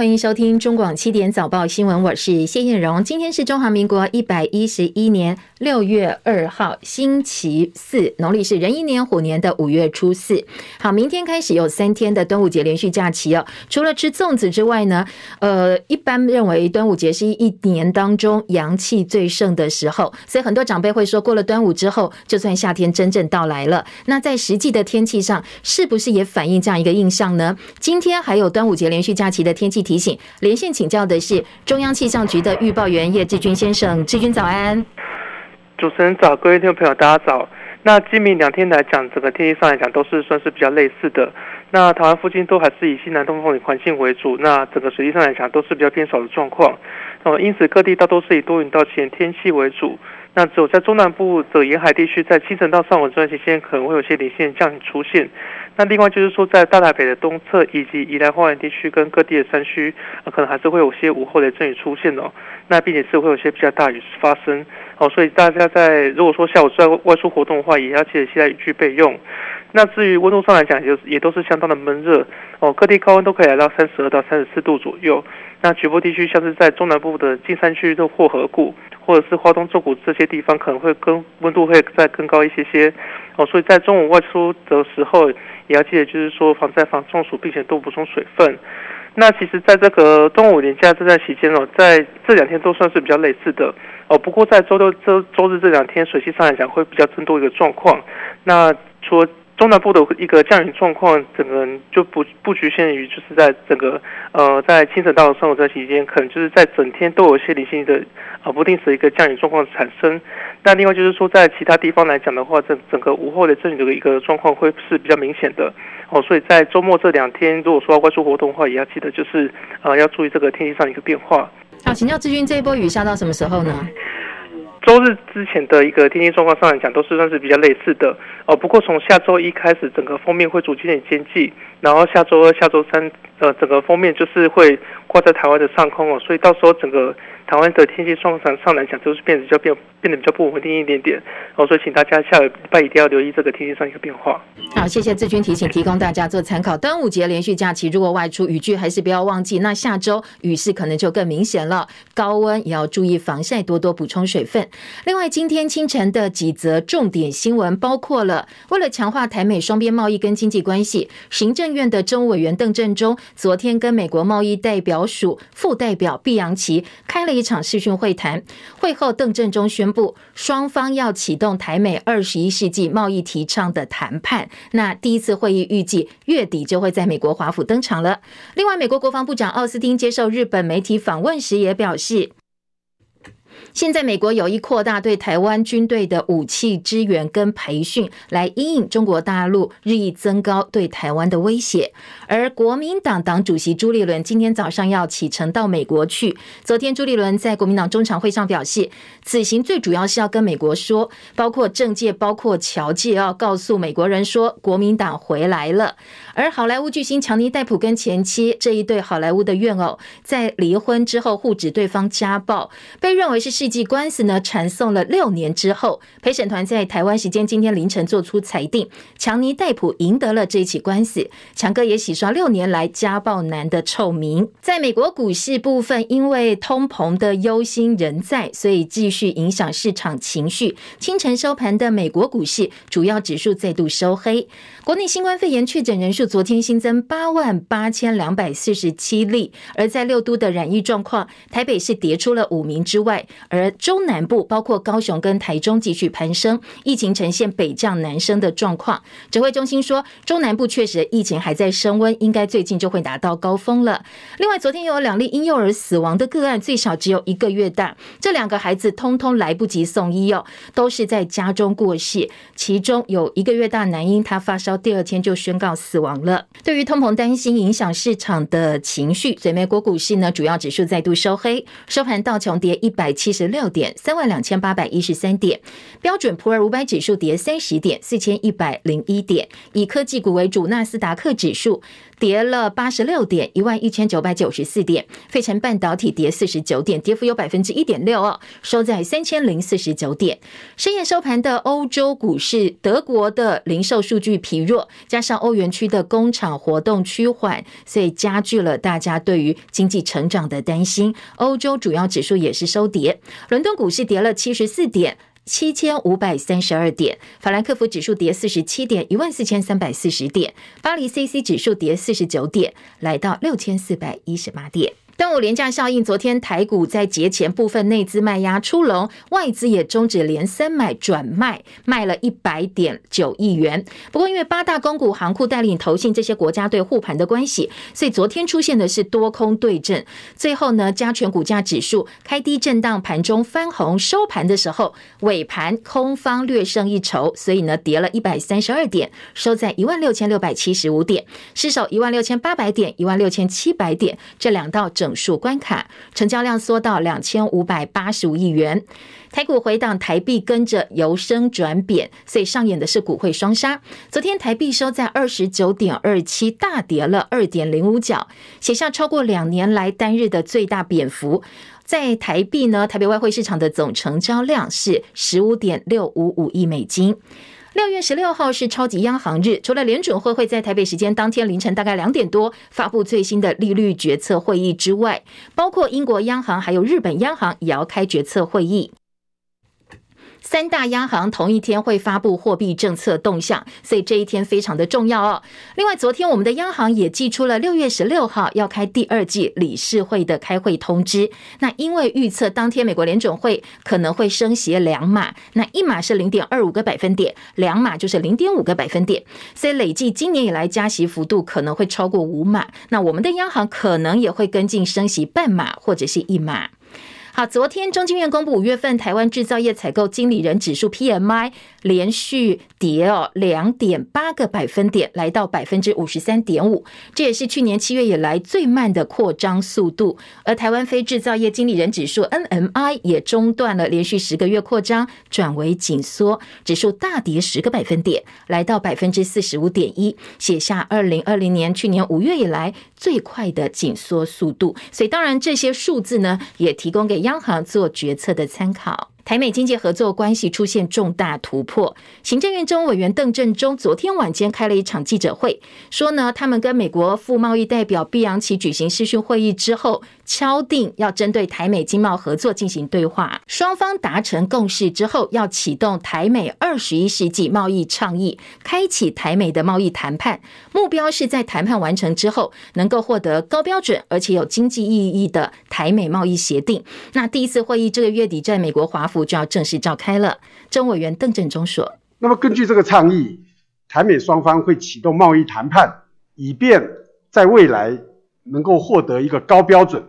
欢迎收听中广七点早报新闻，我是谢燕荣。今天是中华民国一百一十一年六月二号，星期四，农历是壬寅年虎年的五月初四。好，明天开始有三天的端午节连续假期哦。除了吃粽子之外呢，呃，一般认为端午节是一年当中阳气最盛的时候，所以很多长辈会说，过了端午之后，就算夏天真正到来了。那在实际的天气上，是不是也反映这样一个印象呢？今天还有端午节连续假期的天气。提醒连线请教的是中央气象局的预报员叶志军先生，志军早安。主持人早，各位听众朋友大家早。那今明两天来讲，整个天气上来讲都是算是比较类似的。那台湾附近都还是以西南东风的环境为主，那整个水气上来讲都是比较偏少的状况。那么因此各地大多是以多云到晴天气为主。那只有在中南部的沿海地区，在清晨到上午这段期间，可能会有些零星降雨出现。那另外就是说，在大台北的东侧以及宜兰花莲地区跟各地的山区，可能还是会有些午后的阵雨出现哦。那并且是会有些比较大雨发生哦，所以大家在如果说下午在外出活动的话，也要记得携带雨具备用。那至于温度上来讲，就也都是相当的闷热哦，各地高温都可以来到三十二到三十四度左右。那局部地区像是在中南部的晋山区的霍河谷，或者是花东纵谷这些地方，可能会更温度会再更高一些些哦。所以在中午外出的时候，也要记得就是说防晒防中暑，并且多补充水分。那其实在这个端午连假这段期间哦，在这两天都算是比较类似的哦。不过在周六、周周日这两天，水气上来讲会比较增多一个状况。那除了中南部的一个降雨状况，整个就不不局限于就是在整个呃在清晨到上午这期间，可能就是在整天都有一些零星的呃不定时的一个降雨状况产生。那另外就是说，在其他地方来讲的话，整整个午后的阵雨的一个状况会是比较明显的哦。所以在周末这两天，如果说要外出活动的话，也要记得就是呃要注意这个天气上的一个变化。好，请教志军，这一波雨下到什么时候呢？周日之前的一个天气状况上来讲，都是算是比较类似的哦。不过从下周一开始，整个封面会逐渐的渐进，然后下周二、下周三，呃，整个封面就是会挂在台湾的上空哦。所以到时候整个台湾的天气状况上来讲，就是变得比较变变得比较不稳定一点点哦。所以请大家下礼拜一定要留意这个天气上一个变化。好，谢谢志军提醒，提供大家做参考。端午节连续假期，如果外出雨具还是不要忘记。那下周雨势可能就更明显了，高温也要注意防晒，多多补充水分。另外，今天清晨的几则重点新闻包括了：为了强化台美双边贸易跟经济关系，行政院的政务委员邓振中昨天跟美国贸易代表署副代表毕扬奇开了一场视讯会谈。会后，邓正中宣布，双方要启动台美二十一世纪贸易提倡的谈判。那第一次会议预计月底就会在美国华府登场了。另外，美国国防部长奥斯汀接受日本媒体访问时也表示。现在美国有意扩大对台湾军队的武器支援跟培训，来因应中国大陆日益增高对台湾的威胁。而国民党党主席朱立伦今天早上要启程到美国去。昨天朱立伦在国民党中常会上表示，此行最主要是要跟美国说，包括政界、包括侨界，要告诉美国人说，国民党回来了。而好莱坞巨星强尼戴普跟前妻这一对好莱坞的怨偶，在离婚之后互指对方家暴，被认为是。世纪官司呢，传讼了六年之后，陪审团在台湾时间今天凌晨做出裁定，强尼戴普赢得了这起官司。强哥也洗刷六年来家暴男的臭名。在美国股市部分，因为通膨的忧心仍在，所以继续影响市场情绪。清晨收盘的美国股市主要指数再度收黑。国内新冠肺炎确诊人数昨天新增八万八千两百四十七例，而在六都的染疫状况，台北市跌出了五名之外。而中南部包括高雄跟台中继续攀升，疫情呈现北降南升的状况。指挥中心说，中南部确实疫情还在升温，应该最近就会达到高峰了。另外，昨天又有两例婴幼儿死亡的个案，最少只有一个月大，这两个孩子通通来不及送医哦，都是在家中过世。其中有一个月大男婴，他发烧第二天就宣告死亡了。对于通膨担心影响市场的情绪，所以美国股市呢，主要指数再度收黑，收盘道琼跌一百七。七十六点，三万两千八百一十三点。标准普尔五百指数跌三十点，四千一百零一点。以科技股为主，纳斯达克指数跌了八十六点，一万一千九百九十四点。费城半导体跌四十九点，跌幅有百分之一点六哦，收在三千零四十九点。深夜收盘的欧洲股市，德国的零售数据疲弱，加上欧元区的工厂活动趋缓，所以加剧了大家对于经济成长的担心。欧洲主要指数也是收跌，伦敦股市跌了七十四点。七千五百三十二点，法兰克福指数跌四十七点，一万四千三百四十点，巴黎 CC 指数跌四十九点，来到六千四百一十八点。端午连假效应，昨天台股在节前部分内资卖压出笼，外资也终止连三买转卖，卖了一百点九亿元。不过，因为八大公股行库带领投信这些国家队护盘的关系，所以昨天出现的是多空对阵。最后呢，加权股价指数开低震荡，盘中翻红，收盘的时候尾盘空方略胜一筹，所以呢跌了一百三十二点，收在一万六千六百七十五点，失守一万六千八百点、一万六千七百点这两道整数关卡，成交量缩到两千五百八十五亿元。台股回档，台币跟着由升转贬，所以上演的是股汇双杀。昨天台币收在二十九点二七，大跌了二点零五角，写下超过两年来单日的最大贬幅。在台币呢，台北外汇市场的总成交量是十五点六五五亿美金。六月十六号是超级央行日，除了联准会会在台北时间当天凌晨大概两点多发布最新的利率决策会议之外，包括英国央行还有日本央行也要开决策会议。三大央行同一天会发布货币政策动向，所以这一天非常的重要哦。另外，昨天我们的央行也寄出了六月十六号要开第二季理事会的开会通知。那因为预测当天美国联准会可能会升息两码，那一码是零点二五个百分点，两码就是零点五个百分点，所以累计今年以来加息幅度可能会超过五码。那我们的央行可能也会跟进升息半码或者是一码。好，昨天中经院公布五月份台湾制造业采购经理人指数 PMI 连续跌哦两点八个百分点，来到百分之五十三点五，这也是去年七月以来最慢的扩张速度。而台湾非制造业经理人指数 NMI 也中断了连续十个月扩张，转为紧缩，指数大跌十个百分点，来到百分之四十五点一，写下二零二零年去年五月以来最快的紧缩速度。所以当然这些数字呢，也提供给。央央行做决策的参考。台美经济合作关系出现重大突破。行政院中委员邓正中昨天晚间开了一场记者会，说呢，他们跟美国副贸易代表毕扬奇举行视讯会议之后，敲定要针对台美经贸合作进行对话。双方达成共识之后，要启动台美二十一世纪贸易倡议，开启台美的贸易谈判。目标是在谈判完成之后，能够获得高标准而且有经济意义的台美贸易协定。那第一次会议这个月底在美国华府。就要正式召开了。中委员邓振中说：“那么根据这个倡议，台美双方会启动贸易谈判，以便在未来能够获得一个高标准、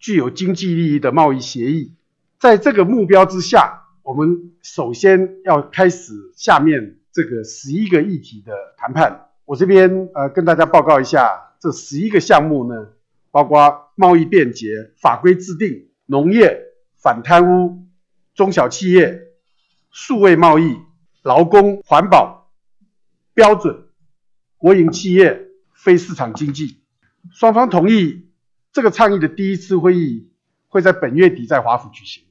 具有经济利益的贸易协议。在这个目标之下，我们首先要开始下面这个十一个议题的谈判。我这边呃跟大家报告一下，这十一个项目呢，包括贸易便捷、法规制定、农业、反贪污。”中小企业、数位贸易、劳工、环保、标准、国营企业、非市场经济，双方同意这个倡议的第一次会议会在本月底在华府举行。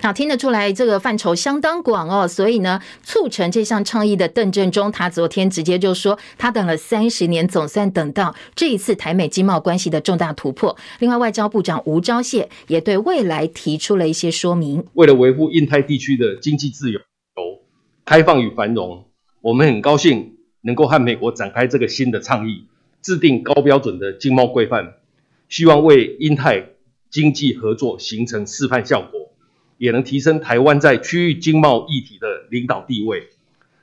好，听得出来这个范畴相当广哦，所以呢，促成这项倡议的邓振中，他昨天直接就说，他等了三十年，总算等到这一次台美经贸关系的重大突破。另外，外交部长吴钊燮也对未来提出了一些说明。为了维护印太地区的经济自由、开放与繁荣，我们很高兴能够和美国展开这个新的倡议，制定高标准的经贸规范，希望为印太经济合作形成示范效果。也能提升台湾在区域经贸议题的领导地位，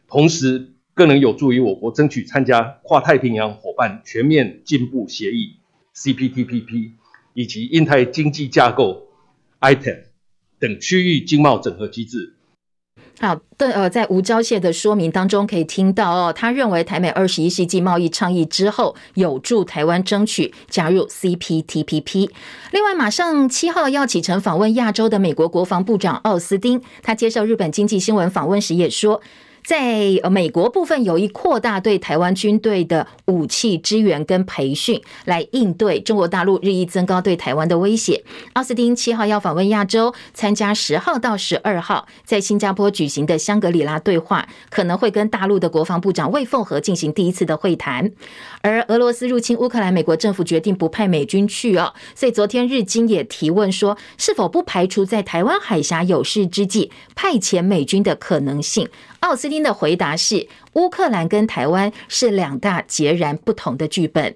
同时更能有助于我国争取参加跨太平洋伙伴全面进步协议 （CPTPP） 以及印太经济架构 （IPEF） 等区域经贸整合机制。好的，呃，在吴钊燮的说明当中可以听到哦，他认为台美二十一世纪贸易倡议之后，有助台湾争取加入 CPTPP。另外，马上七号要启程访问亚洲的美国国防部长奥斯汀，他接受日本经济新闻访问时也说。在美国部分有意扩大对台湾军队的武器支援跟培训，来应对中国大陆日益增高对台湾的威胁。奥斯汀七号要访问亚洲，参加十号到十二号在新加坡举行的香格里拉对话，可能会跟大陆的国防部长魏凤和进行第一次的会谈。而俄罗斯入侵乌克兰，美国政府决定不派美军去哦，所以昨天日经也提问说，是否不排除在台湾海峡有事之际派遣美军的可能性？奥斯汀的回答是：乌克兰跟台湾是两大截然不同的剧本。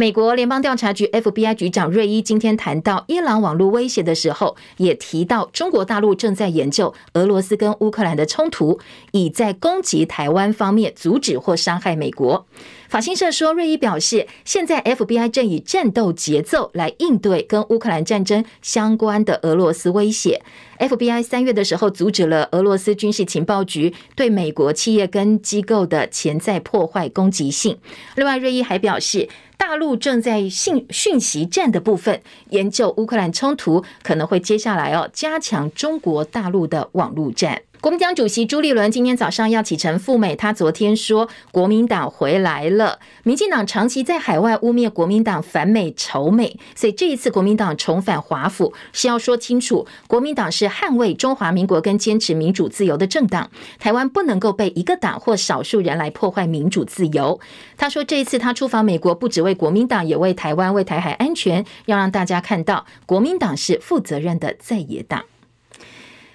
美国联邦调查局 FBI 局长瑞伊今天谈到伊朗网络威胁的时候，也提到中国大陆正在研究俄罗斯跟乌克兰的冲突，以在攻击台湾方面阻止或伤害美国。法新社说，瑞伊表示，现在 FBI 正以战斗节奏来应对跟乌克兰战争相关的俄罗斯威胁。FBI 三月的时候阻止了俄罗斯军事情报局对美国企业跟机构的潜在破坏攻击性。另外，瑞伊还表示，大陆正在信讯息战的部分研究乌克兰冲突可能会接下来哦加强中国大陆的网络战。国民党主席朱立伦今天早上要启程赴美，他昨天说国民党回来了。民进党长期在海外污蔑国民党反美仇美，所以这一次国民党重返华府是要说清楚，国民党是捍卫中华民国跟坚持民主自由的政党，台湾不能够被一个党或少数人来破坏民主自由。他说这一次他出访美国，不只为国民党，也为台湾、为台海安全，要让大家看到国民党是负责任的在野党。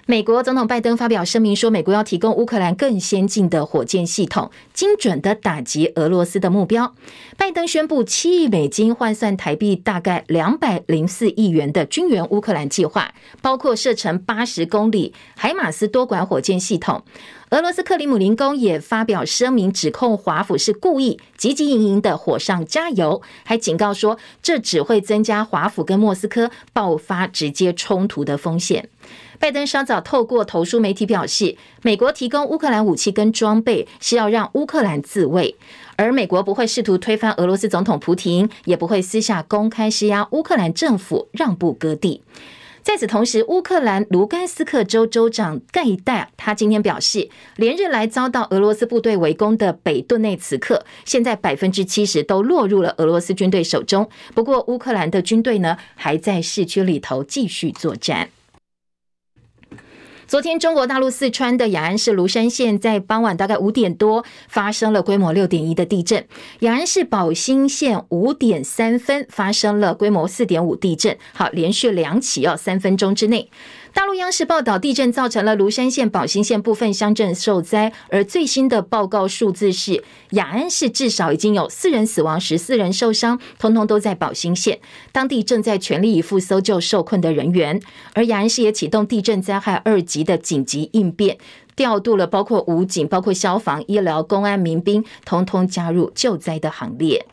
美国总统拜登发表声明说，美国要提供乌克兰更先进的火箭系统，精准的打击俄罗斯的目标。拜登宣布七亿美金换算台币大概两百零四亿元的军援乌克兰计划，包括射程八十公里海马斯多管火箭系统。俄罗斯克里姆林宫也发表声明，指控华府是故意急急营营的火上加油，还警告说，这只会增加华府跟莫斯科爆发直接冲突的风险。拜登稍早透过投书媒体表示，美国提供乌克兰武器跟装备是要让乌克兰自卫，而美国不会试图推翻俄罗斯总统普亭，也不会私下公开施压乌克兰政府让步割地。在此同时，乌克兰卢甘斯克州州长盖代他今天表示，连日来遭到俄罗斯部队围攻的北顿内茨克，现在百分之七十都落入了俄罗斯军队手中。不过，乌克兰的军队呢，还在市区里头继续作战。昨天，中国大陆四川的雅安市芦山县在傍晚大概五点多发生了规模六点一的地震。雅安市宝兴县五点三分发生了规模四点五地震。好，连续两起哦，三分钟之内。大陆央视报道，地震造成了芦山县、宝兴县部分乡镇受灾，而最新的报告数字是，雅安市至少已经有四人死亡，十四人受伤，通通都在宝兴县。当地正在全力以赴搜救受困的人员，而雅安市也启动地震灾害二级的紧急应变，调度了包括武警、包括消防、医疗、公安、民兵，通通加入救灾的行列。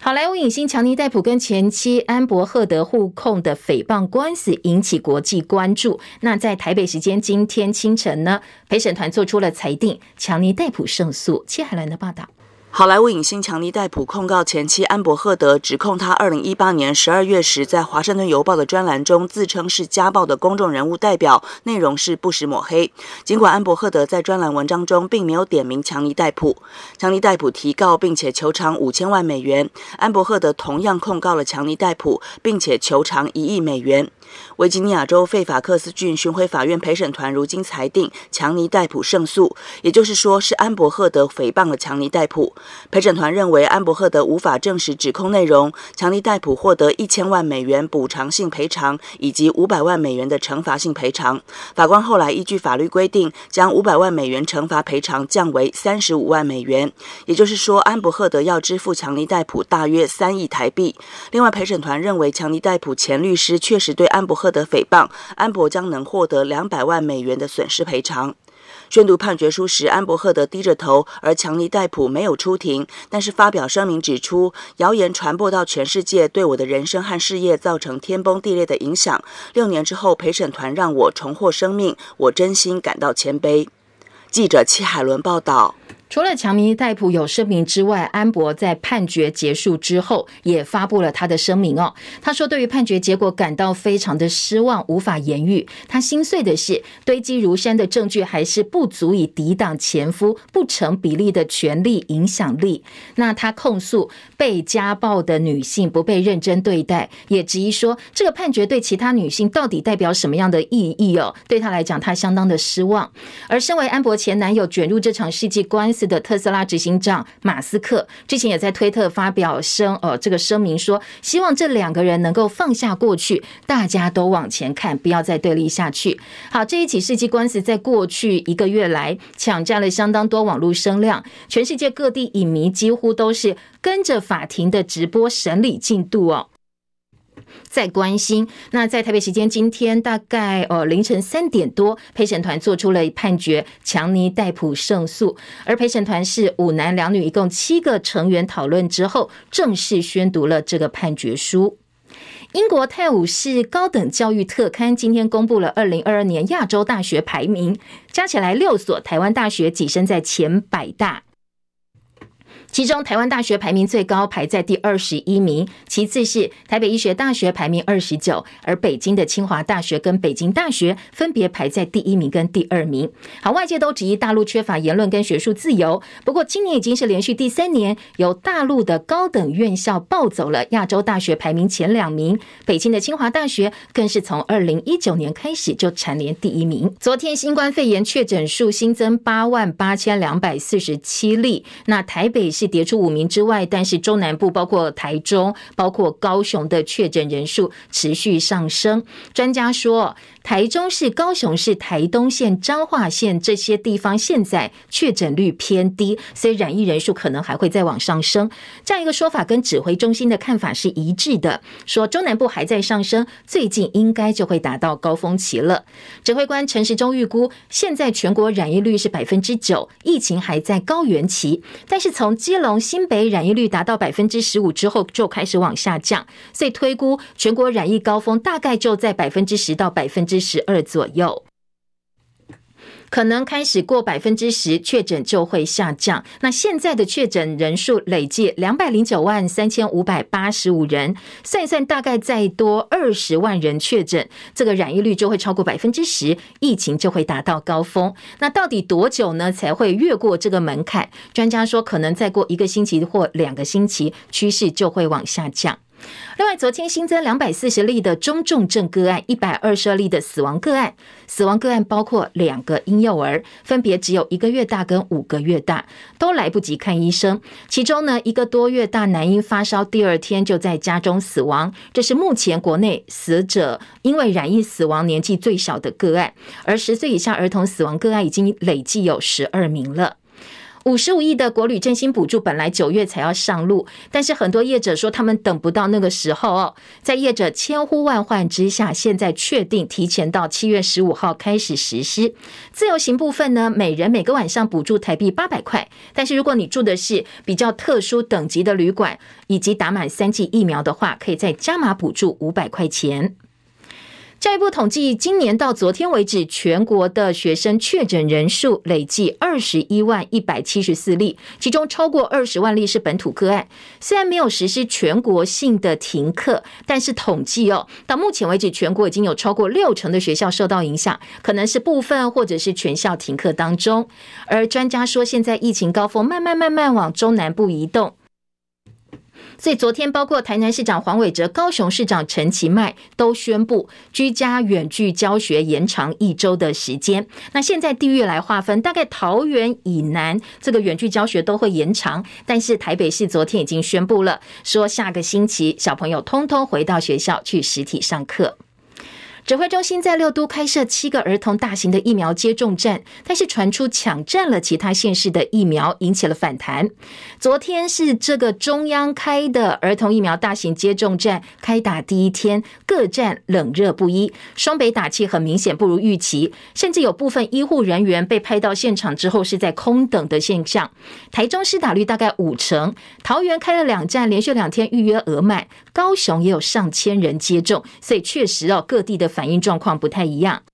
好莱坞影星强尼戴普跟前妻安柏赫德互控的诽谤官司引起国际关注。那在台北时间今天清晨呢，陪审团做出了裁定，强尼戴普胜诉。戚海伦的报道。好莱坞影星强尼戴普控告前妻安柏赫德，指控他二零一八年十二月时在《华盛顿邮报》的专栏中自称是家暴的公众人物代表，内容是不实抹黑。尽管安柏赫德在专栏文章中并没有点名强尼戴普，强尼戴普提告并且求偿五千万美元，安柏赫德同样控告了强尼戴普，并且求偿一亿美元。维吉尼亚州费法克斯郡巡回法院陪审团如今裁定强尼戴普胜诉，也就是说是安伯赫德诽谤了强尼戴普。陪审团认为安伯赫德无法证实指控内容，强尼戴普获得一千万美元补偿性赔偿以及五百万美元的惩罚性赔偿。法官后来依据法律规定，将五百万美元惩罚赔偿降为三十五万美元，也就是说安伯赫德要支付强尼戴普大约三亿台币。另外，陪审团认为强尼戴普前律师确实对安柏赫德诽谤，安博将能获得两百万美元的损失赔偿。宣读判决书时，安伯赫德低着头，而强尼戴普没有出庭。但是发表声明指出，谣言传播到全世界，对我的人生和事业造成天崩地裂的影响。六年之后，陪审团让我重获生命，我真心感到谦卑。记者戚海伦报道。除了强尼戴普有声明之外，安博在判决结束之后也发布了他的声明哦。他说，对于判决结果感到非常的失望，无法言喻。他心碎的是，堆积如山的证据还是不足以抵挡前夫不成比例的权力影响力。那他控诉被家暴的女性不被认真对待，也质疑说这个判决对其他女性到底代表什么样的意义哦？对他来讲，他相当的失望。而身为安博前男友卷入这场世纪官司。的特斯拉执行长马斯克之前也在推特发表声，呃，这个声明说，希望这两个人能够放下过去，大家都往前看，不要再对立下去。好，这一起世纪官司在过去一个月来抢占了相当多网络声量，全世界各地影迷几乎都是跟着法庭的直播审理进度哦。在关心，那在台北时间今天大概呃凌晨三点多，陪审团做出了判决，强尼戴普胜诉。而陪审团是五男两女，一共七个成员讨论之后，正式宣读了这个判决书。英国《泰晤士高等教育特刊》今天公布了二零二二年亚洲大学排名，加起来六所台湾大学跻身在前百大。其中，台湾大学排名最高，排在第二十一名，其次是台北医学大学排名二十九，而北京的清华大学跟北京大学分别排在第一名跟第二名。好，外界都质疑大陆缺乏言论跟学术自由，不过今年已经是连续第三年由大陆的高等院校暴走了亚洲大学排名前两名，北京的清华大学更是从二零一九年开始就蝉联第一名。昨天新冠肺炎确诊数新增八万八千两百四十七例，那台北。是跌出五名之外，但是中南部包括台中、包括高雄的确诊人数持续上升。专家说，台中市、高雄市、台东县、彰化县这些地方现在确诊率偏低，所以染疫人数可能还会再往上升。这样一个说法跟指挥中心的看法是一致的，说中南部还在上升，最近应该就会达到高峰期了。指挥官陈时中预估，现在全国染疫率是百分之九，疫情还在高原期，但是从基隆、新北染疫率达到百分之十五之后，就开始往下降，所以推估全国染疫高峰大概就在百分之十到百分之十二左右。可能开始过百分之十，确诊就会下降。那现在的确诊人数累计两百零九万三千五百八十五人，算一算，大概再多二十万人确诊，这个染疫率就会超过百分之十，疫情就会达到高峰。那到底多久呢才会越过这个门槛？专家说，可能再过一个星期或两个星期，趋势就会往下降。另外，昨天新增两百四十例的中重症个案，一百二十二例的死亡个案。死亡个案包括两个婴幼儿，分别只有一个月大跟五个月大，都来不及看医生。其中呢，一个多月大男婴发烧，第二天就在家中死亡。这是目前国内死者因为染疫死亡年纪最小的个案，而十岁以下儿童死亡个案已经累计有十二名了。五十五亿的国旅振兴补助本来九月才要上路，但是很多业者说他们等不到那个时候哦。在业者千呼万唤之下，现在确定提前到七月十五号开始实施。自由行部分呢，每人每个晚上补助台币八百块，但是如果你住的是比较特殊等级的旅馆，以及打满三剂疫苗的话，可以再加码补助五百块钱。教育部统计，今年到昨天为止，全国的学生确诊人数累计二十一万一百七十四例，其中超过二十万例是本土个案。虽然没有实施全国性的停课，但是统计哦，到目前为止，全国已经有超过六成的学校受到影响，可能是部分或者是全校停课当中。而专家说，现在疫情高峰慢慢慢慢往中南部移动。所以昨天，包括台南市长黄伟哲、高雄市长陈其迈都宣布居家远距教学延长一周的时间。那现在地域来划分，大概桃园以南这个远距教学都会延长，但是台北市昨天已经宣布了，说下个星期小朋友通通回到学校去实体上课。指挥中心在六都开设七个儿童大型的疫苗接种站，但是传出抢占了其他县市的疫苗，引起了反弹。昨天是这个中央开的儿童疫苗大型接种站开打第一天，各站冷热不一，双北打气很明显不如预期，甚至有部分医护人员被派到现场之后是在空等的现象。台中施打率大概五成，桃园开了两站，连续两天预约额满，高雄也有上千人接种，所以确实哦，各地的。反应状况不太一样。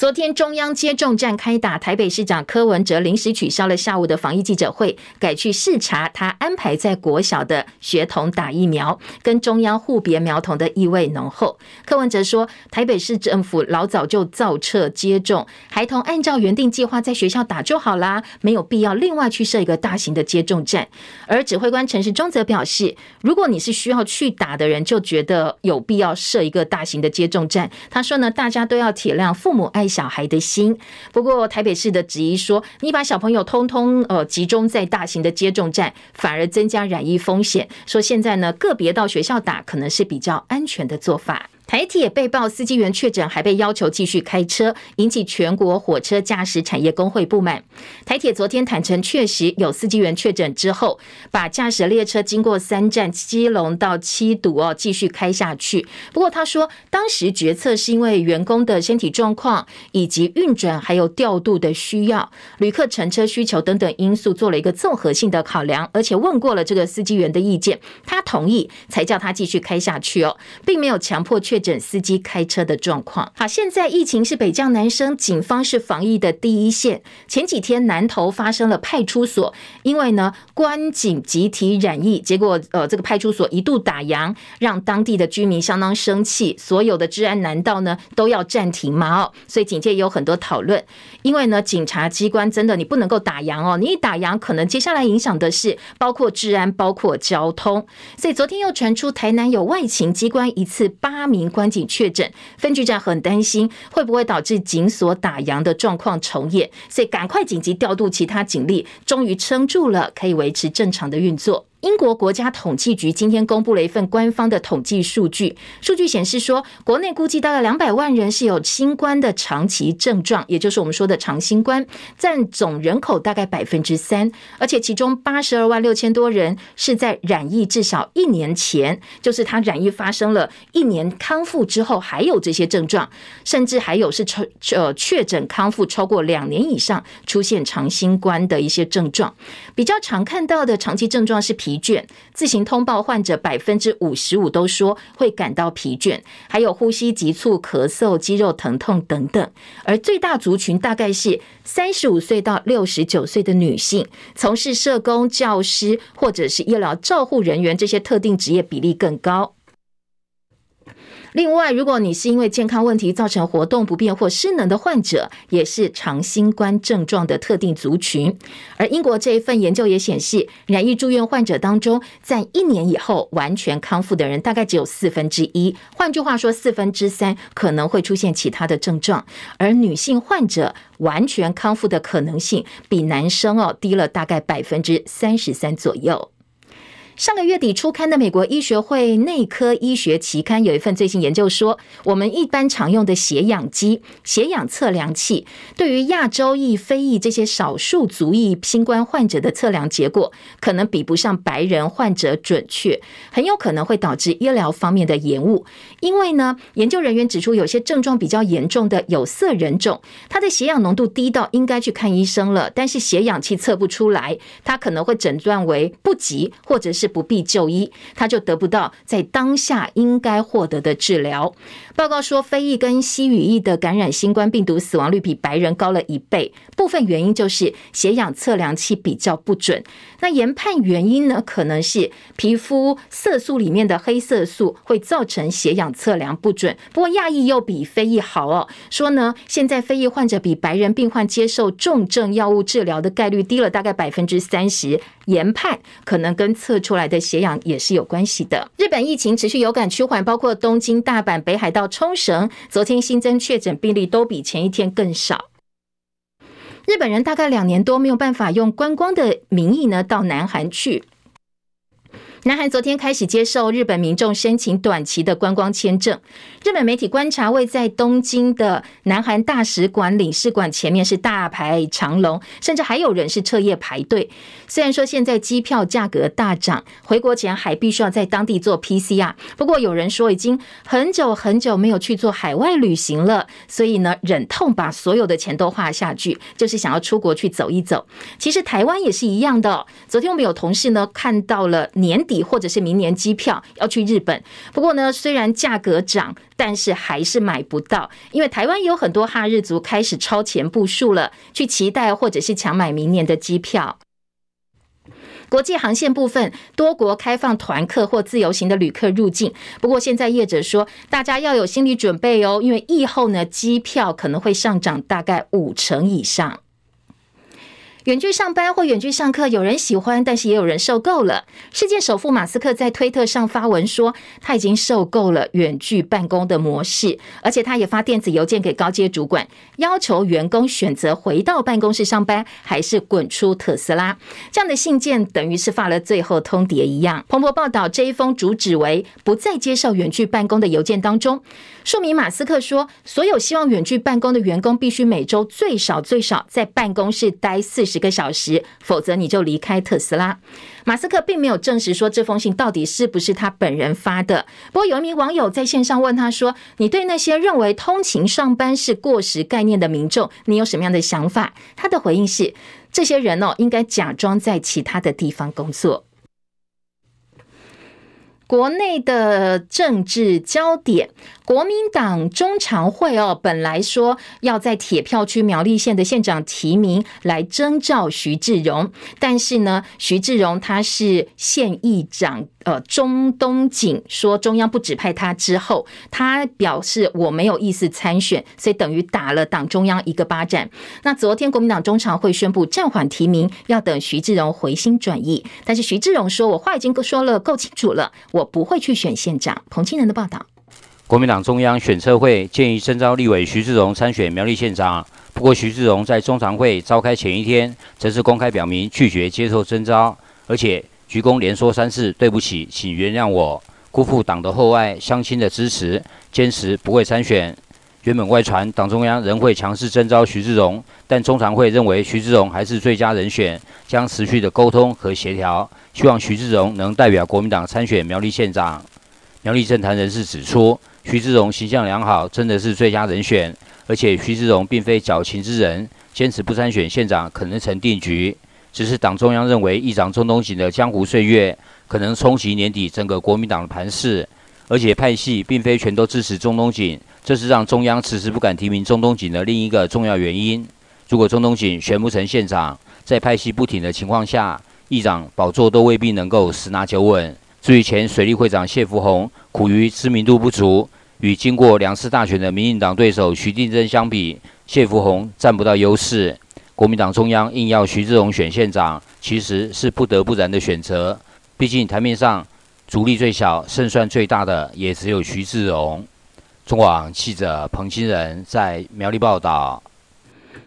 昨天中央接种站开打，台北市长柯文哲临时取消了下午的防疫记者会，改去视察他安排在国小的学童打疫苗，跟中央互别苗童的意味浓厚。柯文哲说，台北市政府老早就造册接种，孩童按照原定计划在学校打就好啦，没有必要另外去设一个大型的接种站。而指挥官陈时中则表示，如果你是需要去打的人，就觉得有必要设一个大型的接种站。他说呢，大家都要体谅父母爱小孩的心。不过台北市的质疑说，你把小朋友通通呃集中在大型的接种站，反而增加染疫风险。说现在呢，个别到学校打可能是比较安全的做法。台铁被曝司机员确诊，还被要求继续开车，引起全国火车驾驶产业工会不满。台铁昨天坦承，确实有司机员确诊之后，把驾驶列车经过三站基隆到七堵哦，继续开下去。不过他说，当时决策是因为员工的身体状况以及运转还有调度的需要、旅客乘车需求等等因素，做了一个综合性的考量，而且问过了这个司机员的意见，他同意才叫他继续开下去哦，并没有强迫确。诊司机开车的状况。好，现在疫情是北降南升，警方是防疫的第一线。前几天南投发生了派出所，因为呢关警集体染疫，结果呃这个派出所一度打烊，让当地的居民相当生气。所有的治安难道呢都要暂停吗？哦，所以警界也有很多讨论。因为呢警察机关真的你不能够打烊哦，你一打烊可能接下来影响的是包括治安、包括交通。所以昨天又传出台南有外勤机关一次八名。关警确诊，分局长很担心会不会导致警所打烊的状况重演，所以赶快紧急调度其他警力，终于撑住了，可以维持正常的运作。英国国家统计局今天公布了一份官方的统计数据，数据显示说，国内估计大概两百万人是有新冠的长期症状，也就是我们说的长新冠，占总人口大概百分之三，而且其中八十二万六千多人是在染疫至少一年前，就是他染疫发生了一年康复之后还有这些症状，甚至还有是超呃确诊康复超过两年以上出现长新冠的一些症状，比较常看到的长期症状是疲。疲倦，自行通报患者百分之五十五都说会感到疲倦，还有呼吸急促、咳嗽、肌肉疼痛等等。而最大族群大概是三十五岁到六十九岁的女性，从事社工、教师或者是医疗照护人员这些特定职业比例更高。另外，如果你是因为健康问题造成活动不便或失能的患者，也是长新冠症状的特定族群。而英国这一份研究也显示，染疫住院患者当中，在一年以后完全康复的人大概只有四分之一。换句话说，四分之三可能会出现其他的症状。而女性患者完全康复的可能性比男生哦低了大概百分之三十三左右。上个月底出刊的美国医学会内科医学期刊有一份最新研究说，我们一般常用的血氧机、血氧测量器，对于亚洲裔、非裔这些少数族裔新冠患者的测量结果，可能比不上白人患者准确，很有可能会导致医疗方面的延误。因为呢，研究人员指出，有些症状比较严重的有色人种，他的血氧浓度低到应该去看医生了，但是血氧器测不出来，他可能会诊断为不急，或者是。不必就医，他就得不到在当下应该获得的治疗。报告说，非裔跟西语裔的感染新冠病毒死亡率比白人高了一倍，部分原因就是血氧测量器比较不准。那研判原因呢？可能是皮肤色素里面的黑色素会造成血氧测量不准。不过亚裔又比非裔好哦，说呢，现在非裔患者比白人病患接受重症药物治疗的概率低了大概百分之三十。研判可能跟测出来的血氧也是有关系的。日本疫情持续有感趋缓，包括东京、大阪、北海道、冲绳，昨天新增确诊病例都比前一天更少。日本人大概两年多没有办法用观光的名义呢到南韩去。南韩昨天开始接受日本民众申请短期的观光签证。日本媒体观察，位在东京的南韩大使馆领事馆前面是大排长龙，甚至还有人是彻夜排队。虽然说现在机票价格大涨，回国前还必须要在当地做 PCR，不过有人说已经很久很久没有去做海外旅行了，所以呢，忍痛把所有的钱都花下去，就是想要出国去走一走。其实台湾也是一样的，昨天我们有同事呢看到了年。底或者是明年机票要去日本，不过呢，虽然价格涨，但是还是买不到，因为台湾有很多哈日族开始超前部署了，去期待或者是抢买明年的机票。国际航线部分，多国开放团客或自由行的旅客入境，不过现在业者说，大家要有心理准备哦，因为疫后呢，机票可能会上涨大概五成以上。远距上班或远距上课，有人喜欢，但是也有人受够了。世界首富马斯克在推特上发文说，他已经受够了远距办公的模式，而且他也发电子邮件给高阶主管，要求员工选择回到办公室上班，还是滚出特斯拉。这样的信件等于是发了最后通牒一样。彭博报道，这一封主旨为不再接受远距办公的邮件当中，说明马斯克说，所有希望远距办公的员工必须每周最少最少在办公室待四十个小时，否则你就离开特斯拉。马斯克并没有证实说这封信到底是不是他本人发的。不过有一名网友在线上问他说：“你对那些认为通勤上班是过时概念的民众，你有什么样的想法？”他的回应是：“这些人哦，应该假装在其他的地方工作。”国内的政治焦点，国民党中常会哦，本来说要在铁票区苗栗县的县长提名来征召徐志荣，但是呢，徐志荣他是县议长。呃，钟东锦说中央不指派他之后，他表示我没有意思参选，所以等于打了党中央一个巴掌。那昨天国民党中常会宣布暂缓提名，要等徐志荣回心转意。但是徐志荣说，我话已经说了够清楚了，我不会去选县长。彭清仁的报道，国民党中央选策会建议征召立委徐志荣参选苗栗县长，不过徐志荣在中常会召开前一天，则是公开表明拒绝接受征召，而且。鞠躬连说三次对不起，请原谅我辜负党的厚爱、乡亲的支持，坚持不会参选。原本外传党中央仍会强势征召徐志荣，但中常会认为徐志荣还是最佳人选，将持续的沟通和协调，希望徐志荣能代表国民党参选苗栗县长。苗栗政坛人士指出，徐志荣形象良好，真的是最佳人选，而且徐志荣并非矫情之人，坚持不参选县长可能成定局。只是党中央认为议长钟东锦的江湖岁月可能冲击年底整个国民党的盘势，而且派系并非全都支持钟东锦，这是让中央迟迟不敢提名钟东锦的另一个重要原因。如果钟东锦选不成县长，在派系不挺的情况下，议长宝座都未必能够十拿九稳。至于前水利会长谢福弘，苦于知名度不足，与经过两次大选的民进党对手徐定珍相比，谢福洪占不到优势。国民党中央硬要徐志荣选县长，其实是不得不然的选择。毕竟台面上阻力最小、胜算最大的也只有徐志荣。中广记者彭清仁在苗栗报道。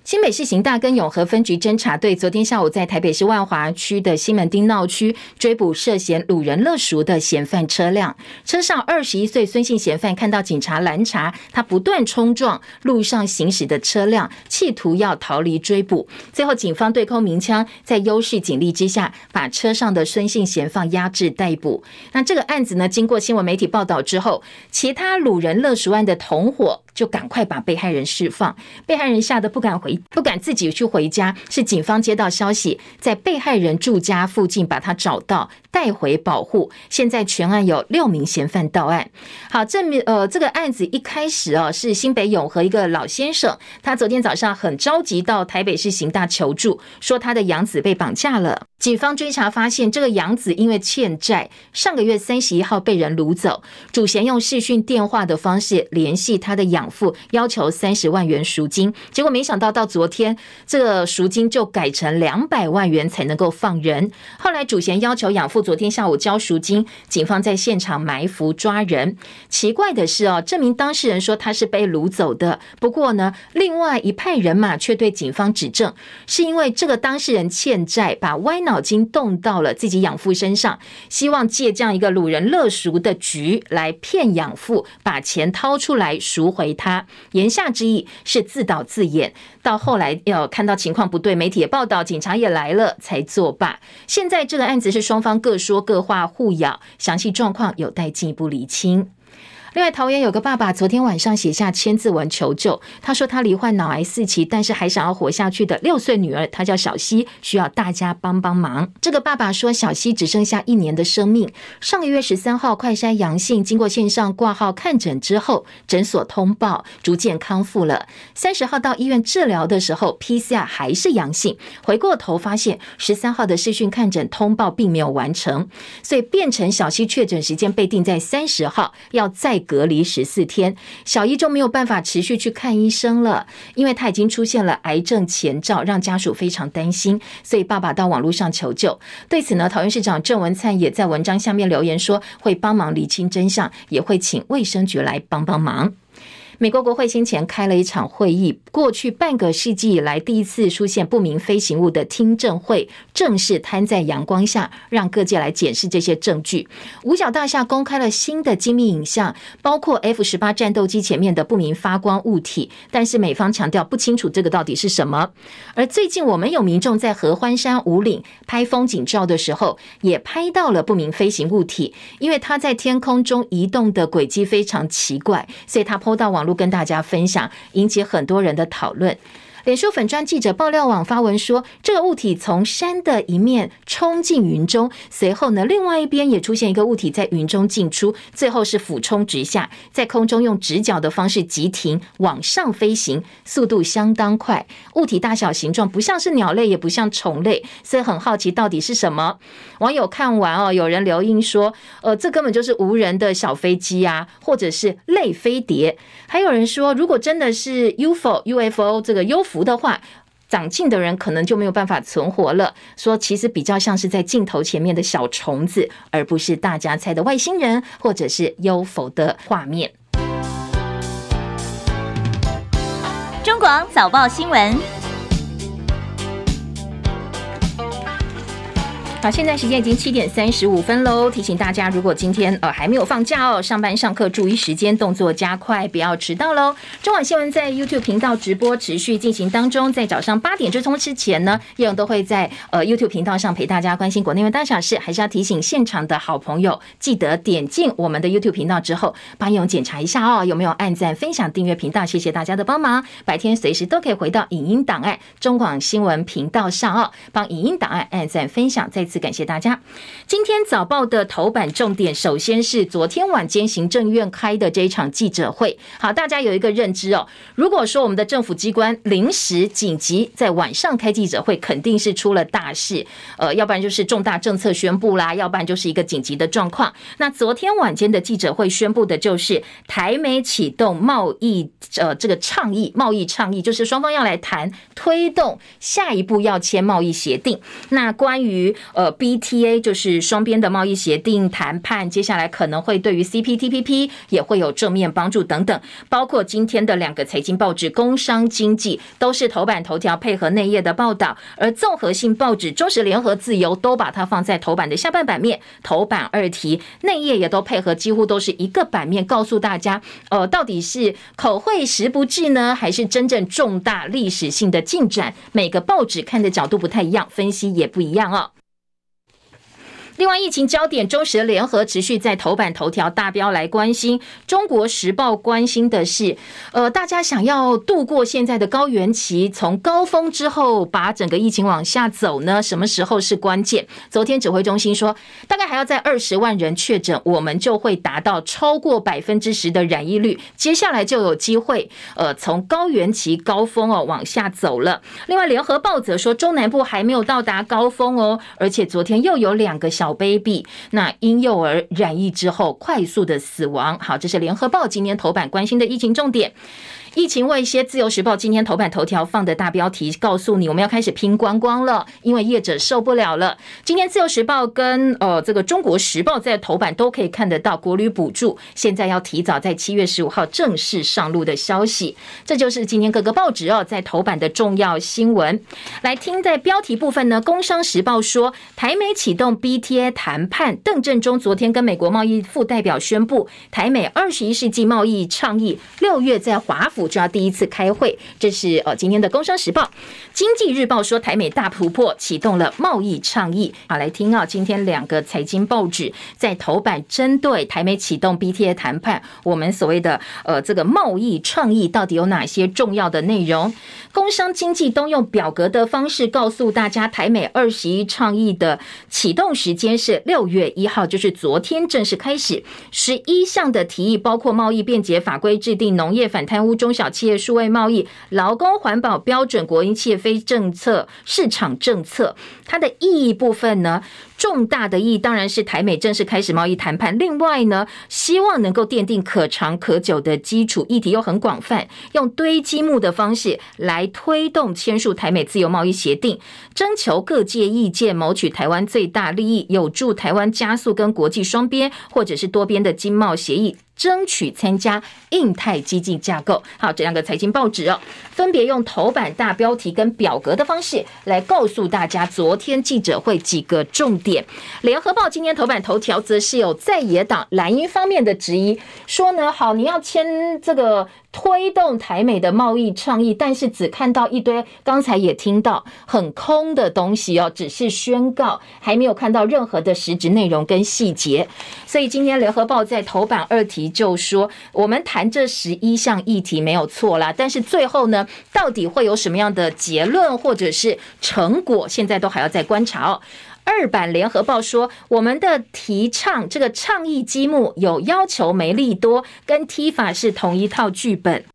新北市刑大跟永和分局侦查队昨天下午在台北市万华区的西门町闹区追捕涉嫌掳人勒赎的嫌犯车辆，车上二十一岁孙姓嫌犯看到警察拦查，他不断冲撞路上行驶的车辆，企图要逃离追捕。最后警方对空鸣枪，在优势警力之下，把车上的孙姓嫌犯压制逮捕。那这个案子呢，经过新闻媒体报道之后，其他掳人勒赎案的同伙就赶快把被害人释放，被害人吓得不敢回。不敢自己去回家，是警方接到消息，在被害人住家附近把他找到，带回保护。现在全案有六名嫌犯到案。好，这名呃，这个案子一开始哦，是新北永和一个老先生，他昨天早上很着急到台北市刑大求助，说他的养子被绑架了。警方追查发现，这个养子因为欠债，上个月三十一号被人掳走，主嫌用视讯电话的方式联系他的养父，要求三十万元赎金，结果没想到到。昨天这个赎金就改成两百万元才能够放人。后来主嫌要求养父昨天下午交赎金，警方在现场埋伏抓人。奇怪的是哦，这名当事人说他是被掳走的。不过呢，另外一派人马却对警方指证，是因为这个当事人欠债，把歪脑 脑筋动到了自己养父身上，希望借这样一个鲁人乐赎的局来骗养父，把钱掏出来赎回他。言下之意是自导自演。到后来要看到情况不对，媒体也报道，警察也来了，才作罢。现在这个案子是双方各说各话，互咬，详细状况有待进一步厘清。另外，桃园有个爸爸昨天晚上写下千字文求救。他说他罹患脑癌四期，但是还想要活下去的六岁女儿，她叫小溪，需要大家帮帮忙。这个爸爸说，小溪只剩下一年的生命。上个月十三号快筛阳性，经过线上挂号看诊之后，诊所通报逐渐康复了。三十号到医院治疗的时候，PCR 还是阳性。回过头发现，十三号的视讯看诊通报并没有完成，所以变成小溪确诊时间被定在三十号，要再。隔离十四天，小一就没有办法持续去看医生了，因为他已经出现了癌症前兆，让家属非常担心，所以爸爸到网络上求救。对此呢，桃园市长郑文灿也在文章下面留言说，会帮忙厘清真相，也会请卫生局来帮帮忙。美国国会先前开了一场会议，过去半个世纪以来第一次出现不明飞行物的听证会，正式摊在阳光下，让各界来检视这些证据。五角大厦公开了新的机密影像，包括 F 十八战斗机前面的不明发光物体，但是美方强调不清楚这个到底是什么。而最近我们有民众在合欢山五岭拍风景照的时候，也拍到了不明飞行物体，因为它在天空中移动的轨迹非常奇怪，所以它 PO 到网。路跟大家分享，引起很多人的讨论。脸书粉专记者爆料网发文说，这个物体从山的一面冲进云中，随后呢，另外一边也出现一个物体在云中进出，最后是俯冲直下，在空中用直角的方式急停往上飞行，速度相当快。物体大小形状不像是鸟类，也不像虫类，所以很好奇到底是什么。网友看完哦，有人留言说，呃，这根本就是无人的小飞机啊，或者是类飞碟。还有人说，如果真的是 UFO、UFO 这个 UFO。服的话，长镜的人可能就没有办法存活了。说其实比较像是在镜头前面的小虫子，而不是大家猜的外星人或者是 UFO 的画面。中广早报新闻。好，现在时间已经七点三十五分喽。提醒大家，如果今天呃还没有放假哦，上班上课注意时间，动作加快，不要迟到喽。中广新闻在 YouTube 频道直播持续进行当中，在早上八点追踪之前呢，叶勇都会在呃 YouTube 频道上陪大家关心国内外大小事。还是要提醒现场的好朋友，记得点进我们的 YouTube 频道之后，帮叶勇检查一下哦，有没有按赞、分享、订阅频道，谢谢大家的帮忙。白天随时都可以回到影音档案中广新闻频道上哦，帮影音档案按赞、分享，再次。感谢大家。今天早报的头版重点，首先是昨天晚间行政院开的这一场记者会。好，大家有一个认知哦。如果说我们的政府机关临时紧急在晚上开记者会，肯定是出了大事。呃，要不然就是重大政策宣布啦，要不然就是一个紧急的状况。那昨天晚间的记者会宣布的就是台美启动贸易呃这个倡议，贸易倡议就是双方要来谈推动下一步要签贸易协定。那关于呃。呃，BTA 就是双边的贸易协定谈判，接下来可能会对于 CPTPP 也会有正面帮助等等。包括今天的两个财经报纸《工商经济》都是头版头条配合内页的报道，而综合性报纸《中时联合自由》都把它放在头版的下半版面，头版二题，内页也都配合，几乎都是一个版面，告诉大家，呃，到底是口惠实不至呢，还是真正重大历史性的进展？每个报纸看的角度不太一样，分析也不一样哦。另外，疫情焦点，中时联合持续在头版头条大标来关心。中国时报关心的是，呃，大家想要度过现在的高原期，从高峰之后把整个疫情往下走呢？什么时候是关键？昨天指挥中心说，大概还要在二十万人确诊，我们就会达到超过百分之十的染疫率，接下来就有机会，呃，从高原期高峰哦往下走了。另外，联合报则说，中南部还没有到达高峰哦，而且昨天又有两个小。小 baby，那婴幼儿染疫之后快速的死亡。好，这是联合报今年头版关心的疫情重点。疫情威胁，自由时报今天头版头条放的大标题告诉你，我们要开始拼观光了，因为业者受不了了。今天自由时报跟呃这个中国时报在头版都可以看得到国旅补助，现在要提早在七月十五号正式上路的消息。这就是今天各个报纸哦在头版的重要新闻。来听在标题部分呢，工商时报说台美启动 BTA 谈判，邓正中昨天跟美国贸易副代表宣布，台美二十一世纪贸易倡议六月在华府就要第一次开会。这是呃今天的工商时报。经济日报说台美大突破，启动了贸易倡议。好，来听啊，今天两个财经报纸在头版针对台美启动 BTA 谈判，我们所谓的呃这个贸易倡议到底有哪些重要的内容？工商经济都用表格的方式告诉大家，台美二十一倡议的启动时间是六月一号，就是昨天正式开始。十一项的提议包括贸易便捷法规制定、农业反贪污、中小企业数位贸易、劳工环保标准、国营企业非政策市场政策。它的意义部分呢？重大的意义当然是台美正式开始贸易谈判。另外呢，希望能够奠定可长可久的基础，议题又很广泛，用堆积木的方式来推动签署台美自由贸易协定，征求各界意见，谋取台湾最大利益，有助台湾加速跟国际双边或者是多边的经贸协议。争取参加印太经济架构。好，这两个财经报纸哦，分别用头版大标题跟表格的方式来告诉大家昨天记者会几个重点。联合报今天头版头条则是有在野党蓝营方面的质疑，说呢，好，你要签这个。推动台美的贸易倡议，但是只看到一堆，刚才也听到很空的东西哦，只是宣告，还没有看到任何的实质内容跟细节。所以今天联合报在头版二题就说，我们谈这十一项议题没有错啦，但是最后呢，到底会有什么样的结论或者是成果，现在都还要再观察哦。二版联合报说，我们的提倡这个倡议积木有要求梅利多，跟踢法是同一套剧本。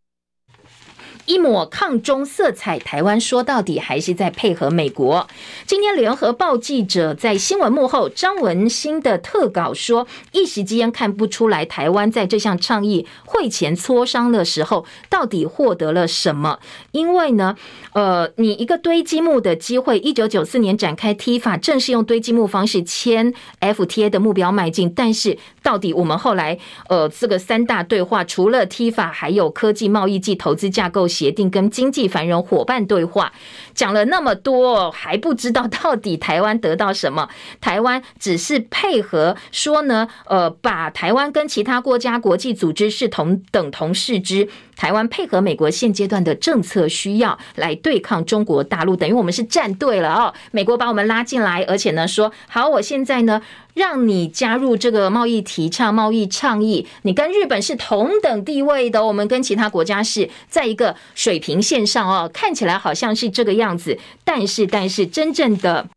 一抹抗中色彩，台湾说到底还是在配合美国。今天联合报记者在新闻幕后张文新的特稿说，一时之间看不出来台湾在这项倡议会前磋商的时候到底获得了什么。因为呢，呃，你一个堆积木的机会，一九九四年展开 T 法正是用堆积木方式签 FTA 的目标迈进。但是到底我们后来呃这个三大对话，除了 T 法还有科技贸易暨投资架构。协定跟经济繁荣伙伴对话，讲了那么多，还不知道到底台湾得到什么？台湾只是配合说呢，呃，把台湾跟其他国家、国际组织视同等同视之。台湾配合美国现阶段的政策需要来对抗中国大陆，等于我们是站队了哦。美国把我们拉进来，而且呢说好，我现在呢让你加入这个贸易提倡、贸易倡议，你跟日本是同等地位的，我们跟其他国家是在一个水平线上哦。看起来好像是这个样子，但是但是真正的。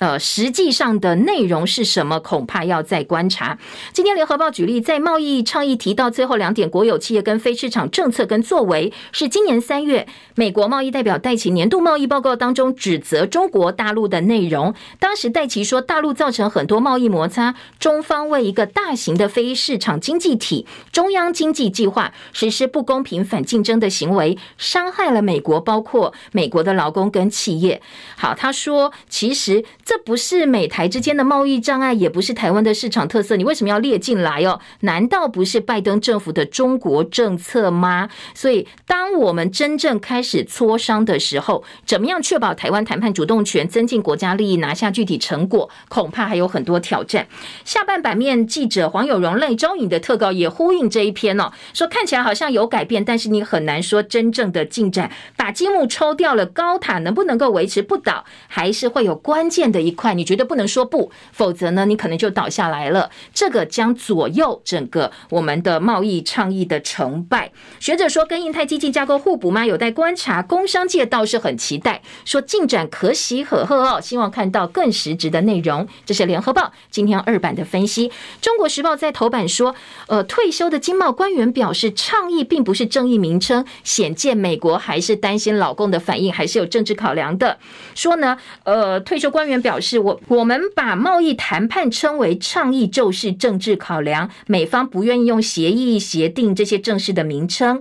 呃，实际上的内容是什么？恐怕要再观察。今天联合报举例，在贸易倡议提到最后两点，国有企业跟非市场政策跟作为，是今年三月美国贸易代表戴琪年度贸易报告当中指责中国大陆的内容。当时戴琪说，大陆造成很多贸易摩擦，中方为一个大型的非市场经济体中央经济计划实施不公平反竞争的行为，伤害了美国，包括美国的劳工跟企业。好，他说，其实。这不是美台之间的贸易障碍，也不是台湾的市场特色，你为什么要列进来哦？难道不是拜登政府的中国政策吗？所以，当我们真正开始磋商的时候，怎么样确保台湾谈判主动权，增进国家利益，拿下具体成果，恐怕还有很多挑战。下半版面记者黄有荣、赖昭颖的特稿也呼应这一篇哦，说看起来好像有改变，但是你很难说真正的进展。把积木抽掉了，高塔能不能够维持不倒，还是会有关键的。一块，你绝对不能说不，否则呢，你可能就倒下来了。这个将左右整个我们的贸易倡议的成败。学者说，跟印太经济架构互补吗？有待观察。工商界倒是很期待，说进展可喜可贺哦，希望看到更实质的内容。这是联合报今天二版的分析。中国时报在头版说，呃，退休的经贸官员表示，倡议并不是正义名称，显见美国还是担心老共的反应，还是有政治考量的。说呢，呃，退休官员表。表示，我我们把贸易谈判称为倡议，就是政治考量，美方不愿意用协议、协定这些正式的名称。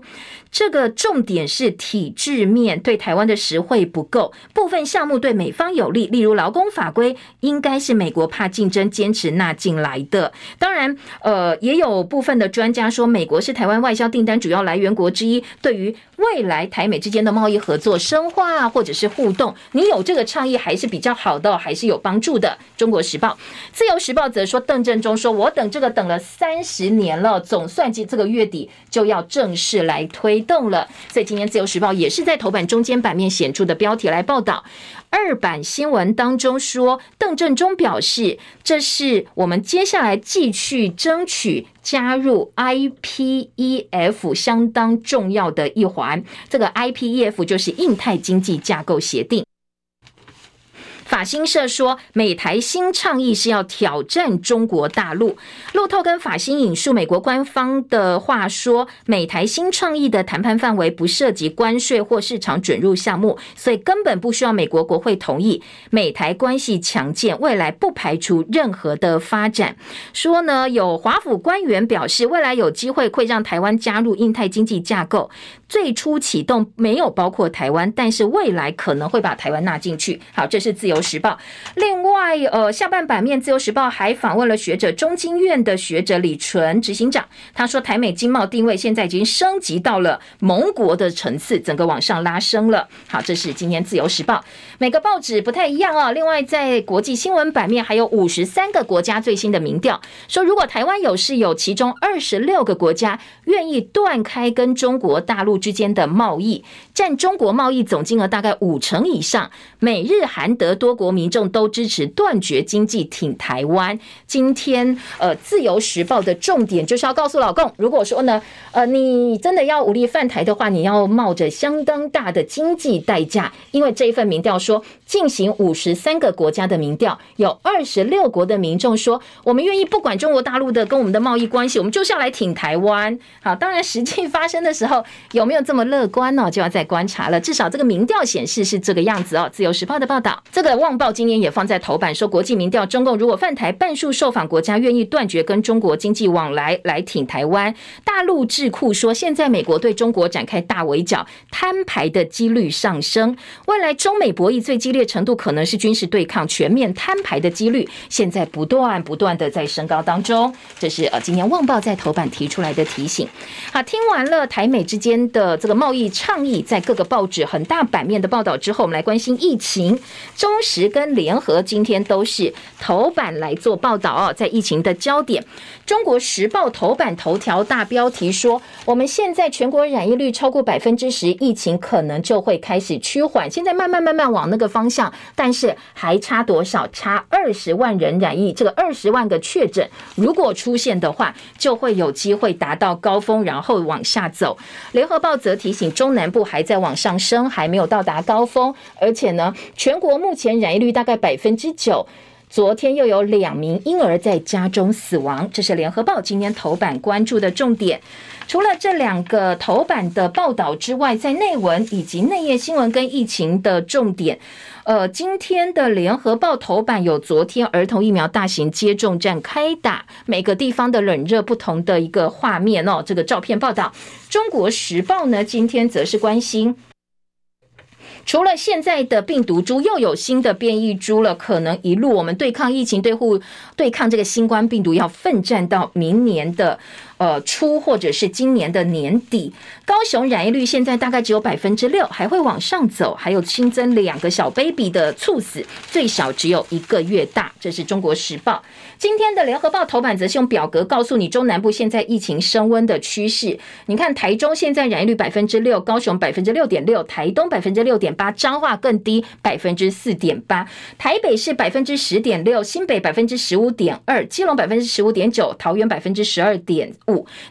这个重点是体制面对台湾的实惠不够，部分项目对美方有利，例如劳工法规，应该是美国怕竞争坚持纳进来的。当然，呃，也有部分的专家说，美国是台湾外销订单主要来源国之一，对于未来台美之间的贸易合作深化或者是互动，你有这个倡议还是比较好的，还是有帮助的。中国时报、自由时报则说，邓振中说，我等这个等了三十年了，总算计这个月底就要正式来推。动了，所以今天《自由时报》也是在头版中间版面显著的标题来报道。二版新闻当中说，邓正中表示，这是我们接下来继续争取加入 IPEF 相当重要的一环。这个 IPEF 就是印太经济架构协定。法新社说，美台新倡议是要挑战中国大陆。路透跟法新引述美国官方的话说，美台新倡议的谈判范围不涉及关税或市场准入项目，所以根本不需要美国国会同意。美台关系强健，未来不排除任何的发展。说呢，有华府官员表示，未来有机会会让台湾加入印太经济架构。最初启动没有包括台湾，但是未来可能会把台湾纳进去。好，这是自由时报。另外，呃，下半版面，自由时报还访问了学者中经院的学者李淳执行长，他说台美经贸定位现在已经升级到了盟国的层次，整个往上拉升了。好，这是今天自由时报。每个报纸不太一样啊。另外，在国际新闻版面还有五十三个国家最新的民调，说如果台湾有事，有其中二十六个国家愿意断开跟中国大陆之间的贸易，占中国贸易总金额大概五成以上。美日韩德多国民众都支持断绝经济，挺台湾。今天，呃，自由时报的重点就是要告诉老共，如果说呢，呃，你真的要武力犯台的话，你要冒着相当大的经济代价，因为这一份民调说进行五十三个国家的民调，有二十六国的民众说，我们愿意不管中国大陆的跟我们的贸易关系，我们就是要来挺台湾。好，当然实际发生的时候有没有这么乐观呢？就要再观察了。至少这个民调显示是这个样子哦。自由时报的报道，这个《旺报》今年也放在头版，说国际民调，中共如果犯台，半数受访国家愿意断绝跟中国经济往来，来挺台湾。大陆智库说，现在美国对中国展开大围剿，摊牌的几率上升，未来中美博弈最激烈。程度可能是军事对抗全面摊牌的几率，现在不断不断的在升高当中。这是呃，今年《旺报》在头版提出来的提醒。好，听完了台美之间的这个贸易倡议，在各个报纸很大版面的报道之后，我们来关心疫情。中时跟联合今天都是头版来做报道哦，在疫情的焦点。中国时报头版头条大标题说，我们现在全国染疫率超过百分之十，疫情可能就会开始趋缓。现在慢慢慢慢往那个方向，但是还差多少？差二十万人染疫，这个二十万个确诊，如果出现的话，就会有机会达到高峰，然后往下走。联合报则提醒，中南部还还在往上升，还没有到达高峰，而且呢，全国目前染疫率大概百分之九。昨天又有两名婴儿在家中死亡，这是联合报今天头版关注的重点。除了这两个头版的报道之外，在内文以及内页新闻跟疫情的重点，呃，今天的联合报头版有昨天儿童疫苗大型接种站开打，每个地方的冷热不同的一个画面哦，这个照片报道。中国时报呢，今天则是关心。除了现在的病毒株，又有新的变异株了，可能一路我们对抗疫情、对付对抗这个新冠病毒，要奋战到明年的。呃，初或者是今年的年底，高雄染疫率现在大概只有百分之六，还会往上走，还有新增两个小 baby 的猝死，最小只有一个月大。这是中国时报今天的联合报头版，则是用表格告诉你中南部现在疫情升温的趋势。你看台中现在染疫率百分之六，高雄百分之六点六，台东百分之六点八，彰化更低百分之四点八，台北是百分之十点六，新北百分之十五点二，基隆百分之十五点九，桃园百分之十二点。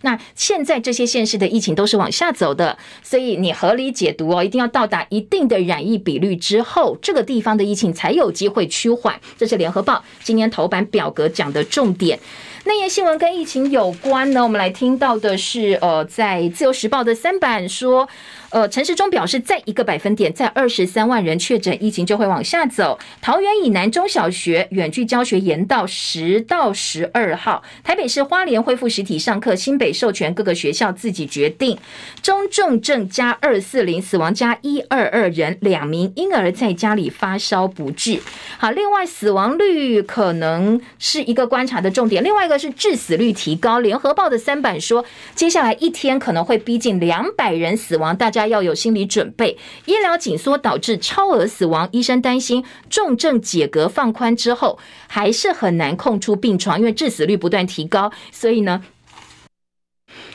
那现在这些县市的疫情都是往下走的，所以你合理解读哦，一定要到达一定的染疫比率之后，这个地方的疫情才有机会趋缓。这是联合报今天头版表格讲的重点。内页新闻跟疫情有关呢，我们来听到的是，呃，在自由时报的三版说。呃，陈时中表示，再一个百分点，在二十三万人确诊，疫情就会往下走。桃园以南中小学远距教学延到十到十二号。台北市花莲恢复实体上课，新北授权各个学校自己决定。中重症加二四零，死亡加一二二人，两名婴儿在家里发烧不治。好，另外死亡率可能是一个观察的重点，另外一个是致死率提高。联合报的三版说，接下来一天可能会逼近两百人死亡，大家。要有心理准备，医疗紧缩导致超额死亡，医生担心重症解隔放宽之后，还是很难空出病床，因为致死率不断提高，所以呢，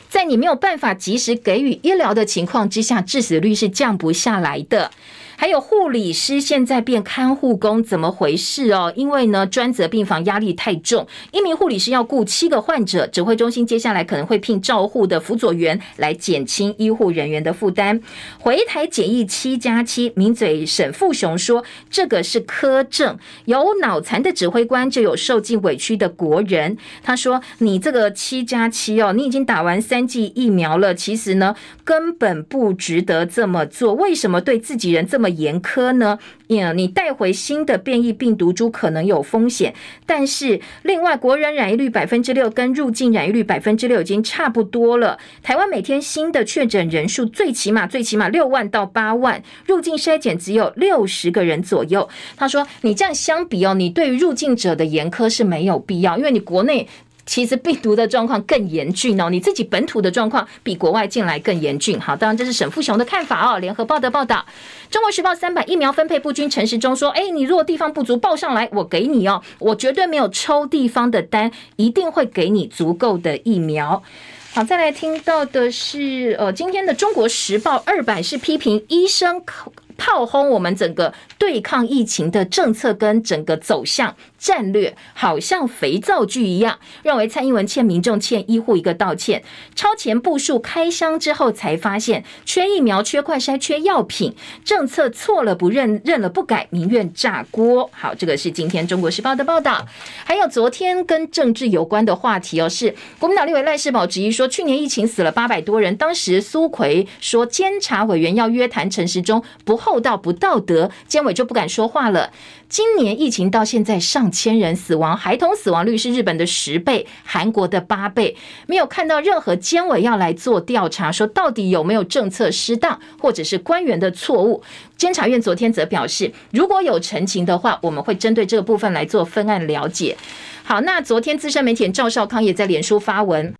在你没有办法及时给予医疗的情况之下，致死率是降不下来的。还有护理师现在变看护工，怎么回事哦？因为呢，专责病房压力太重，一名护理师要顾七个患者，指挥中心接下来可能会聘照护的辅佐员来减轻医护人员的负担。回台检疫七加七，名嘴沈富雄说这个是科政，有脑残的指挥官就有受尽委屈的国人。他说你这个七加七哦，你已经打完三剂疫苗了，其实呢根本不值得这么做。为什么对自己人这么？这么严苛呢？你带回新的变异病毒株可能有风险，但是另外国人染疫率百分之六，跟入境染疫率百分之六已经差不多了。台湾每天新的确诊人数最起码最起码六万到八万，入境筛检只有六十个人左右。他说：“你这样相比哦，你对于入境者的严苛是没有必要，因为你国内。”其实病毒的状况更严峻哦，你自己本土的状况比国外进来更严峻。好，当然这是沈富雄的看法哦。联合报的报道，中国时报三百疫苗分配不均，陈时中说：“哎，你如果地方不足报上来，我给你哦，我绝对没有抽地方的单，一定会给你足够的疫苗。”好，再来听到的是，呃，今天的中国时报二版是批评医生口炮轰我们整个对抗疫情的政策跟整个走向。战略好像肥皂剧一样，认为蔡英文欠民众、欠医护一个道歉。超前部署开箱之后，才发现缺疫苗、缺快筛、缺药品，政策错了不认，认了不改，民怨炸锅。好，这个是今天中国时报的报道。还有昨天跟政治有关的话题哦，是国民党立委赖世宝质疑说，去年疫情死了八百多人，当时苏奎说监察委员要约谈陈时中，不厚道、不道德，监委就不敢说话了。今年疫情到现在上千人死亡，孩童死亡率是日本的十倍，韩国的八倍。没有看到任何监委要来做调查，说到底有没有政策失当，或者是官员的错误。监察院昨天则表示，如果有陈情的话，我们会针对这个部分来做分案了解。好，那昨天资深媒体人赵少康也在脸书发文。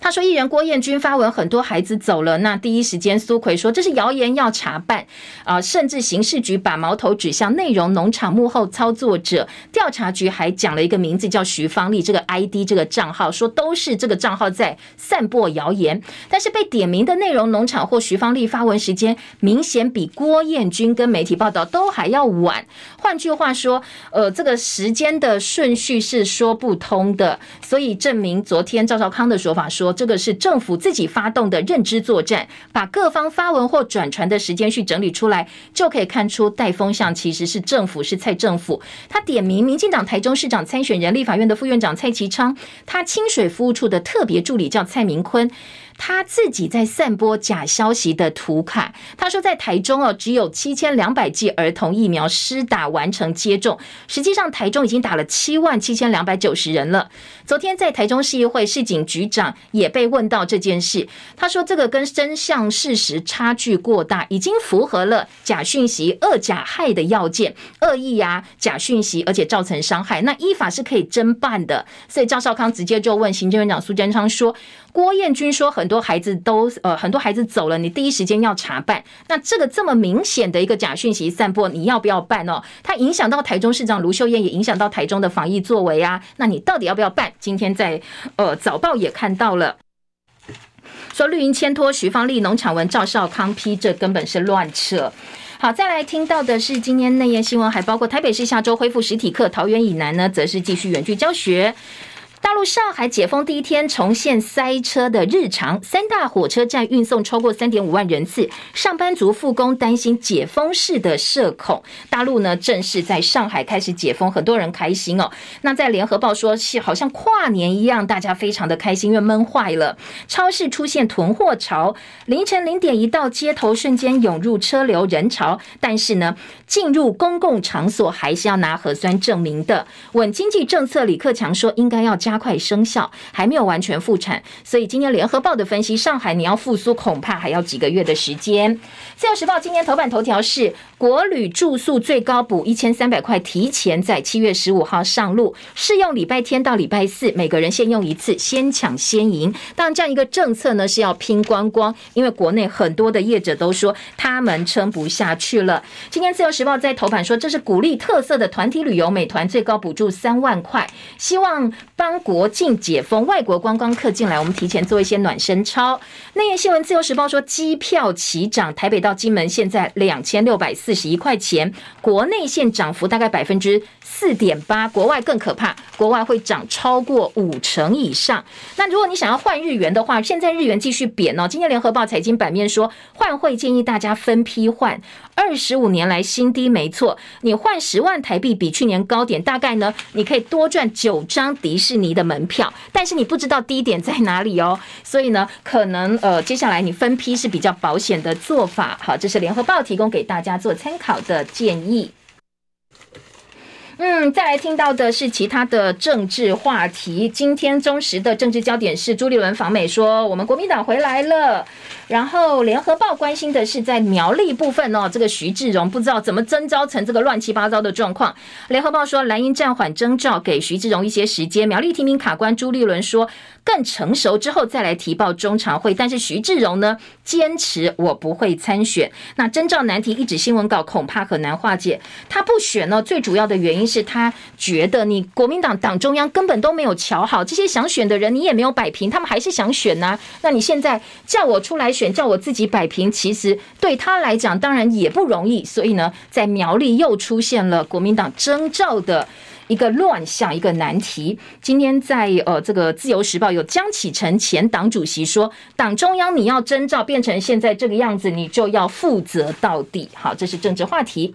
他说，艺人郭彦均发文，很多孩子走了。那第一时间，苏奎说这是谣言，要查办啊！甚至刑事局把矛头指向内容农场幕后操作者。调查局还讲了一个名字叫徐芳丽，这个 ID 这个账号说都是这个账号在散播谣言。但是被点名的内容农场或徐芳丽发文时间，明显比郭彦均跟媒体报道都还要晚。换句话说，呃，这个时间的顺序是说不通的。所以证明昨天赵少康的说法说。这个是政府自己发动的认知作战，把各方发文或转传的时间去整理出来，就可以看出带风向其实是政府，是蔡政府。他点名民进党台中市长参选人、立法院的副院长蔡其昌，他清水服务处的特别助理叫蔡明坤。他自己在散播假消息的图卡，他说在台中哦，只有七千两百剂儿童疫苗施打完成接种，实际上台中已经打了七万七千两百九十人了。昨天在台中市议会，市警局长也被问到这件事，他说这个跟真相事实差距过大，已经符合了假讯息恶假害的要件，恶意呀假讯息，而且造成伤害，那依法是可以侦办的。所以赵少康直接就问行政院长苏贞昌说。郭彦均说：“很多孩子都呃，很多孩子走了，你第一时间要查办。那这个这么明显的一个假讯息散播，你要不要办哦？它影响到台中市长卢秀燕，也影响到台中的防疫作为啊。那你到底要不要办？今天在呃早报也看到了，说绿营牵拖徐芳丽农场文，赵少康批，这根本是乱扯。好，再来听到的是今天内页新闻，还包括台北市下周恢复实体课，桃园以南呢，则是继续远距教学。”大陆上海解封第一天重现塞车的日常，三大火车站运送超过三点五万人次，上班族复工担心解封式的社恐。大陆呢正式在上海开始解封，很多人开心哦。那在联合报说是好像跨年一样，大家非常的开心，因为闷坏了。超市出现囤货潮，凌晨零点一到，街头瞬间涌入车流人潮，但是呢，进入公共场所还是要拿核酸证明的。稳经济政策，李克强说应该要加快生效，还没有完全复产，所以今天联合报的分析，上海你要复苏恐怕还要几个月的时间。自由时报今天头版头条是国旅住宿最高补一千三百块，提前在七月十五号上路，适用礼拜天到礼拜四，每个人先用一次，先抢先赢。当然，这样一个政策呢是要拼观光，因为国内很多的业者都说他们撑不下去了。今天自由时报在头版说，这是鼓励特色的团体旅游，美团最高补助三万块，希望帮国境解封，外国观光客进来，我们提前做一些暖身操。内页新闻，自由时报说，机票齐涨，台北到到金门现在两千六百四十一块钱，国内线涨幅大概百分之四点八，国外更可怕，国外会涨超过五成以上。那如果你想要换日元的话，现在日元继续贬哦。今天联合报财经版面说，换汇建议大家分批换，二十五年来新低，没错。你换十万台币，比去年高点，大概呢，你可以多赚九张迪士尼的门票，但是你不知道低点在哪里哦。所以呢，可能呃，接下来你分批是比较保险的做法。好，这是联合报提供给大家做参考的建议。嗯，再来听到的是其他的政治话题。今天中时的政治焦点是朱立伦访美说，我们国民党回来了。然后联合报关心的是在苗栗部分哦，这个徐志荣不知道怎么征召成这个乱七八糟的状况。联合报说蓝营暂缓征召，给徐志荣一些时间。苗栗提名卡关朱立伦说。更成熟之后再来提报中常会，但是徐志荣呢坚持我不会参选。那征召难题一纸新闻稿恐怕很难化解。他不选呢，最主要的原因是他觉得你国民党党中央根本都没有瞧好这些想选的人，你也没有摆平，他们还是想选呐、那你现在叫我出来选，叫我自己摆平，其实对他来讲当然也不容易。所以呢，在苗栗又出现了国民党征召的。一个乱象，一个难题。今天在呃这个自由时报有江启臣前党主席说，党中央你要征召变成现在这个样子，你就要负责到底。好，这是政治话题。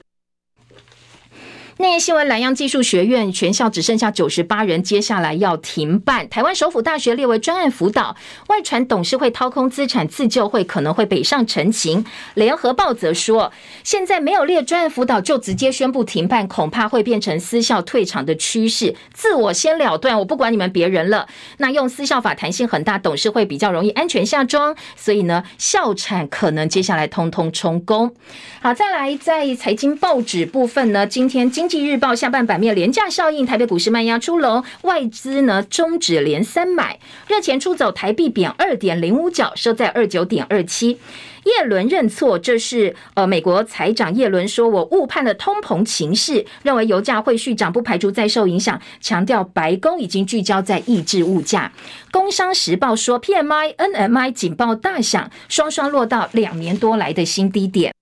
内页新闻：兰阳技术学院全校只剩下九十八人，接下来要停办。台湾首府大学列为专案辅导，外传董事会掏空资产自救会可能会北上陈情。联合报则说，现在没有列专案辅导就直接宣布停办，恐怕会变成私校退场的趋势。自我先了断，我不管你们别人了。那用私校法弹性很大，董事会比较容易安全下庄，所以呢，校产可能接下来通通充公。好，再来在财经报纸部分呢，今天今。经济日报下半版面，廉价效应，台北股市卖压出笼，外资呢终止连三买，热钱出走，台币贬二点零五角，收在二九点二七。叶伦认错，这是呃美国财长叶伦说，我误判了通膨情势，认为油价会续涨，不排除再受影响，强调白宫已经聚焦在抑制物价。工商时报说，PMI、NMI 警报大响，双双落到两年多来的新低点。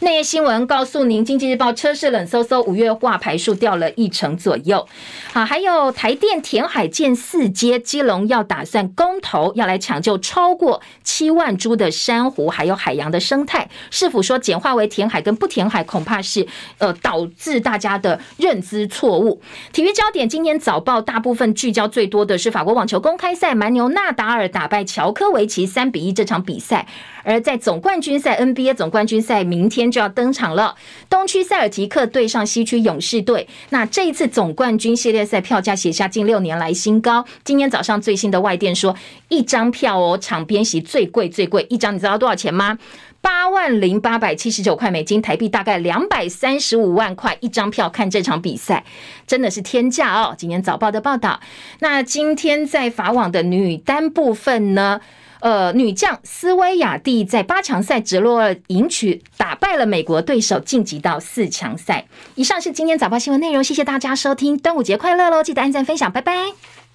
内页新闻告诉您，《经济日报》车市冷飕飕，五月挂牌数掉了一成左右。好，还有台电填海建四街，基隆要打算公投，要来抢救超过七万株的珊瑚，还有海洋的生态。市府说简化为填海跟不填海，恐怕是呃导致大家的认知错误。体育焦点，今天早报大部分聚焦最多的是法国网球公开赛，蛮牛纳达尔打败乔科维奇三比一这场比赛。而在总冠军赛 NBA 总冠军赛，明天就要登场了。东区塞尔提克对上西区勇士队。那这一次总冠军系列赛票价写下近六年来新高。今天早上最新的外电说，一张票哦，场边席最贵最贵，一张你知道多少钱吗？八万零八百七十九块美金，台币大概两百三十五万块一张票看这场比赛，真的是天价哦。今天早报的报道。那今天在法网的女单部分呢？呃，女将斯威亚蒂在八强赛直落赢取，打败了美国对手，晋级到四强赛。以上是今天早报新闻内容，谢谢大家收听，端午节快乐喽！记得按赞分享，拜拜。